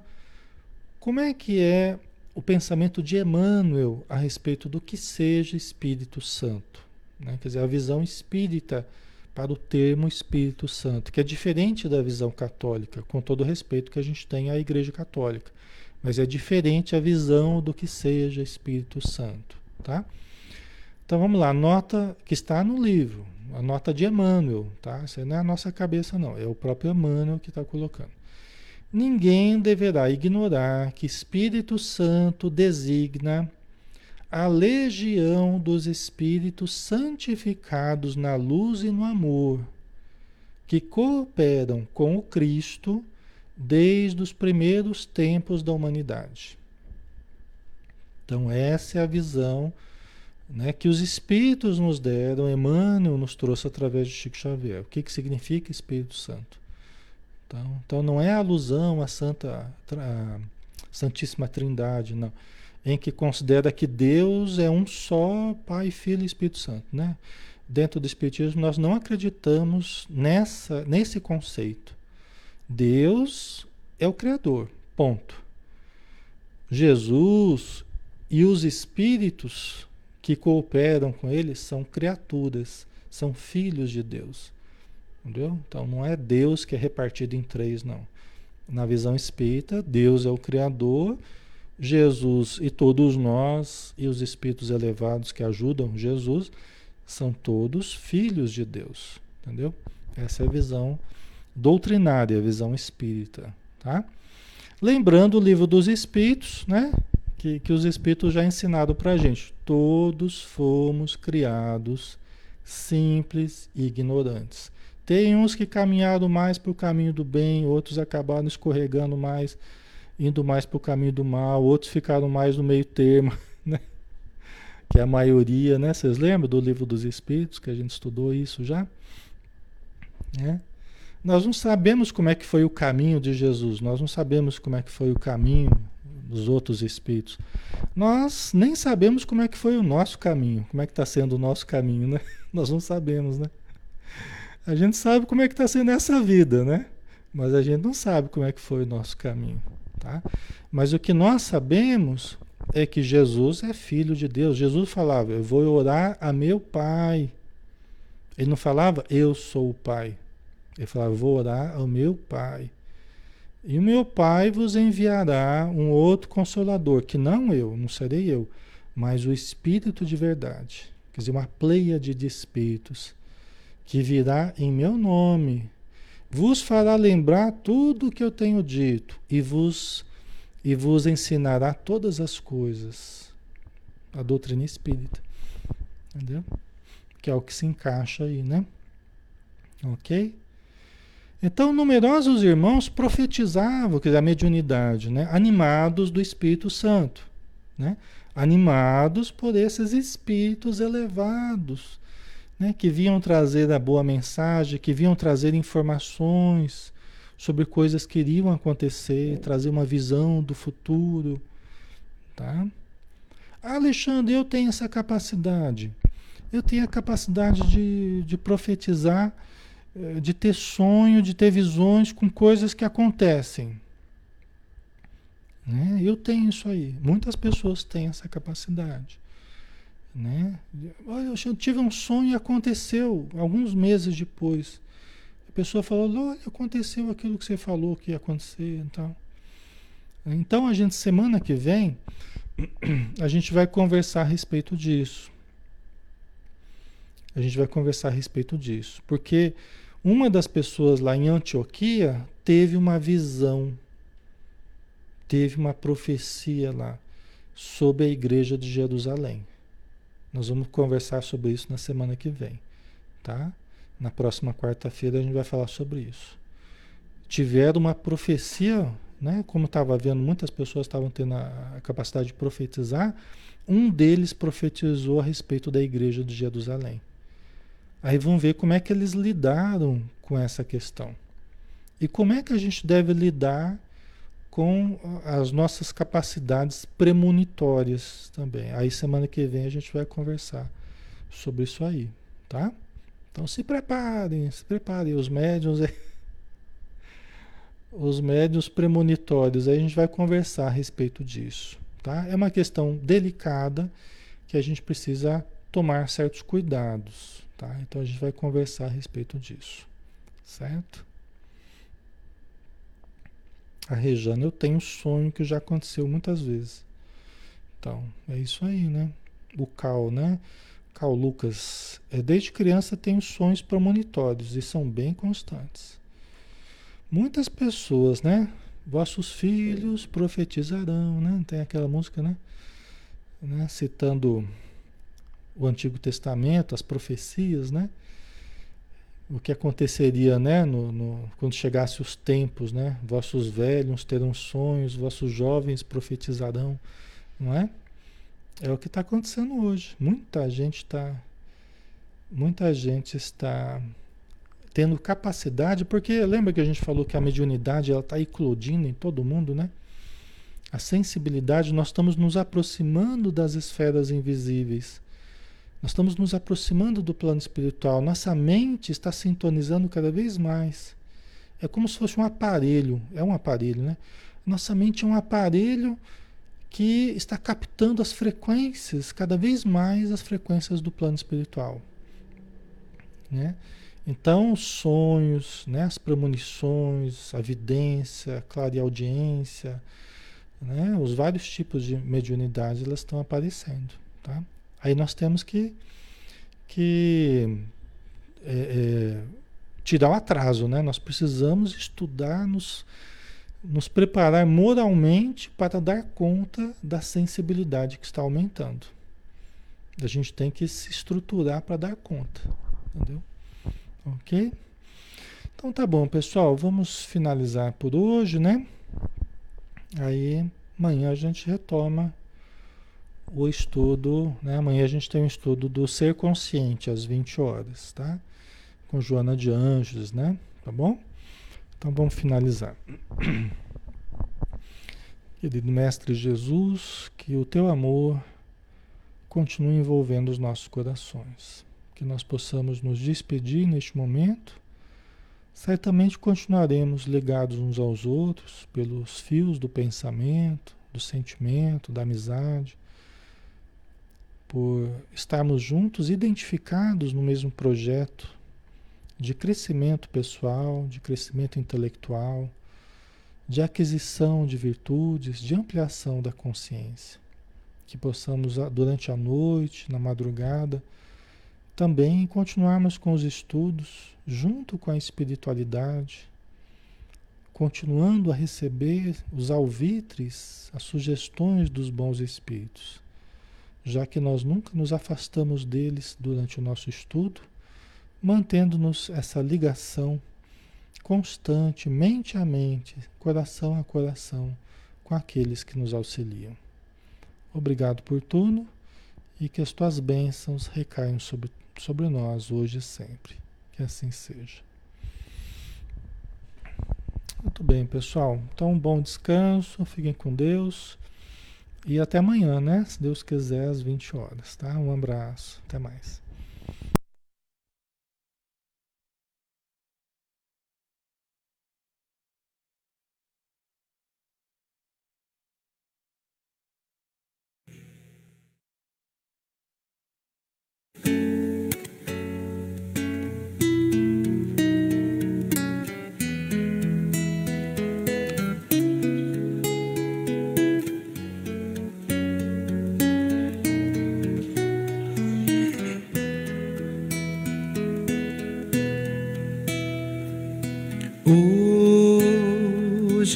Como é que é o pensamento de Emmanuel a respeito do que seja Espírito Santo? Né? Quer dizer, a visão espírita para o termo Espírito Santo, que é diferente da visão católica, com todo o respeito que a gente tem à Igreja Católica, mas é diferente a visão do que seja Espírito Santo, tá? Então vamos lá, nota que está no livro, a nota de Emmanuel, tá? Isso não é a nossa cabeça não, é o próprio Emmanuel que está colocando. Ninguém deverá ignorar que Espírito Santo designa a legião dos espíritos santificados na luz e no amor, que cooperam com o Cristo desde os primeiros tempos da humanidade. Então, essa é a visão né, que os espíritos nos deram, Emmanuel nos trouxe através de Chico Xavier. O que, que significa Espírito Santo? Então, então não é alusão à Santa, à Santíssima Trindade, não em que considera que Deus é um só Pai, Filho e Espírito Santo, né? Dentro do Espiritismo nós não acreditamos nessa, nesse conceito. Deus é o Criador, ponto. Jesus e os espíritos que cooperam com ele são criaturas, são filhos de Deus. Entendeu? Então não é Deus que é repartido em três, não. Na visão espírita, Deus é o Criador Jesus e todos nós e os espíritos elevados que ajudam Jesus são todos filhos de Deus, entendeu? Essa é a visão doutrinária, a visão espírita, tá? Lembrando o livro dos espíritos, né? Que, que os espíritos já ensinaram para a gente. Todos fomos criados simples e ignorantes. Tem uns que caminharam mais para o caminho do bem, outros acabaram escorregando mais, indo mais para o caminho do mal, outros ficaram mais no meio termo, <laughs> né? Que é a maioria, né? Vocês lembram do livro dos Espíritos, que a gente estudou isso já? Né? Nós não sabemos como é que foi o caminho de Jesus, nós não sabemos como é que foi o caminho dos outros espíritos. Nós nem sabemos como é que foi o nosso caminho, como é que está sendo o nosso caminho, né? <laughs> Nós não sabemos, né? A gente sabe como é que está sendo essa vida, né? Mas a gente não sabe como é que foi o nosso caminho, tá? Mas o que nós sabemos é que Jesus é filho de Deus. Jesus falava: "Eu vou orar a meu Pai". Ele não falava: "Eu sou o Pai". Ele falava: "Vou orar ao meu Pai". E o meu Pai vos enviará um outro consolador, que não eu, não serei eu, mas o Espírito de verdade. Quer dizer, uma pleia de espíritos que virá em meu nome, vos fará lembrar tudo o que eu tenho dito e vos e vos ensinará todas as coisas. A doutrina espírita. Entendeu? Que é o que se encaixa aí, né? OK? Então, numerosos irmãos profetizavam, que a mediunidade, né? animados do Espírito Santo, né? animados por esses espíritos elevados, né, que vinham trazer a boa mensagem, que vinham trazer informações sobre coisas que iriam acontecer, trazer uma visão do futuro. Tá? Alexandre, eu tenho essa capacidade. Eu tenho a capacidade de, de profetizar, de ter sonho, de ter visões com coisas que acontecem. Né? Eu tenho isso aí. Muitas pessoas têm essa capacidade. Né? Olha, eu tive um sonho e aconteceu alguns meses depois. A pessoa falou: Olha, aconteceu aquilo que você falou que ia acontecer. Então, então a gente, semana que vem, <clears throat> a gente vai conversar a respeito disso. A gente vai conversar a respeito disso. Porque uma das pessoas lá em Antioquia teve uma visão, teve uma profecia lá sobre a igreja de Jerusalém. Nós vamos conversar sobre isso na semana que vem, tá? Na próxima quarta-feira a gente vai falar sobre isso. Tiveram uma profecia, né? Como estava vendo, muitas pessoas estavam tendo a capacidade de profetizar. Um deles profetizou a respeito da igreja de Jerusalém. Aí vamos ver como é que eles lidaram com essa questão. E como é que a gente deve lidar com as nossas capacidades premonitórias também. Aí semana que vem a gente vai conversar sobre isso aí, tá? Então se preparem, se preparem, os médiums <laughs> os médios premonitórios, aí a gente vai conversar a respeito disso, tá? É uma questão delicada que a gente precisa tomar certos cuidados, tá? Então a gente vai conversar a respeito disso, certo? A Rejane, eu tenho um sonho que já aconteceu muitas vezes. Então, é isso aí, né? O Cal, né? Cal Lucas, é, desde criança tenho sonhos premonitórios e são bem constantes. Muitas pessoas, né? Vossos filhos profetizarão, né? Tem aquela música, né? né? Citando o Antigo Testamento, as profecias, né? o que aconteceria, né, no, no, quando chegasse os tempos, né? Vossos velhos terão sonhos, vossos jovens profetizarão, não é? É o que está acontecendo hoje. Muita gente está, muita gente está tendo capacidade, porque lembra que a gente falou que a mediunidade ela está eclodindo em todo mundo, né? A sensibilidade, nós estamos nos aproximando das esferas invisíveis. Nós estamos nos aproximando do plano espiritual. Nossa mente está sintonizando cada vez mais. É como se fosse um aparelho. É um aparelho, né? Nossa mente é um aparelho que está captando as frequências, cada vez mais as frequências do plano espiritual. Né? Então, os sonhos, né, as premonições, a vidência, a clareaudiência, né? Os vários tipos de mediunidade elas estão aparecendo, tá? Aí nós temos que, que é, é, tirar o atraso, né? Nós precisamos estudar, nos, nos preparar moralmente para dar conta da sensibilidade que está aumentando. A gente tem que se estruturar para dar conta, entendeu? Ok? Então tá bom, pessoal, vamos finalizar por hoje, né? Aí amanhã a gente retoma o estudo, né? Amanhã a gente tem um estudo do ser consciente às 20 horas, tá? Com Joana de Anjos, né? Tá bom? Então vamos finalizar. <clears throat> Querido Mestre Jesus, que o teu amor continue envolvendo os nossos corações. Que nós possamos nos despedir neste momento. Certamente continuaremos ligados uns aos outros pelos fios do pensamento, do sentimento, da amizade, por estarmos juntos, identificados no mesmo projeto de crescimento pessoal, de crescimento intelectual, de aquisição de virtudes, de ampliação da consciência. Que possamos, durante a noite, na madrugada, também continuarmos com os estudos junto com a espiritualidade, continuando a receber os alvitres, as sugestões dos bons espíritos já que nós nunca nos afastamos deles durante o nosso estudo, mantendo-nos essa ligação constante, mente a mente, coração a coração, com aqueles que nos auxiliam. Obrigado por tudo e que as tuas bênçãos recaiam sobre, sobre nós hoje e sempre. Que assim seja. Muito bem, pessoal. Então, um bom descanso, fiquem com Deus. E até amanhã, né? Se Deus quiser, às 20 horas, tá? Um abraço. Até mais.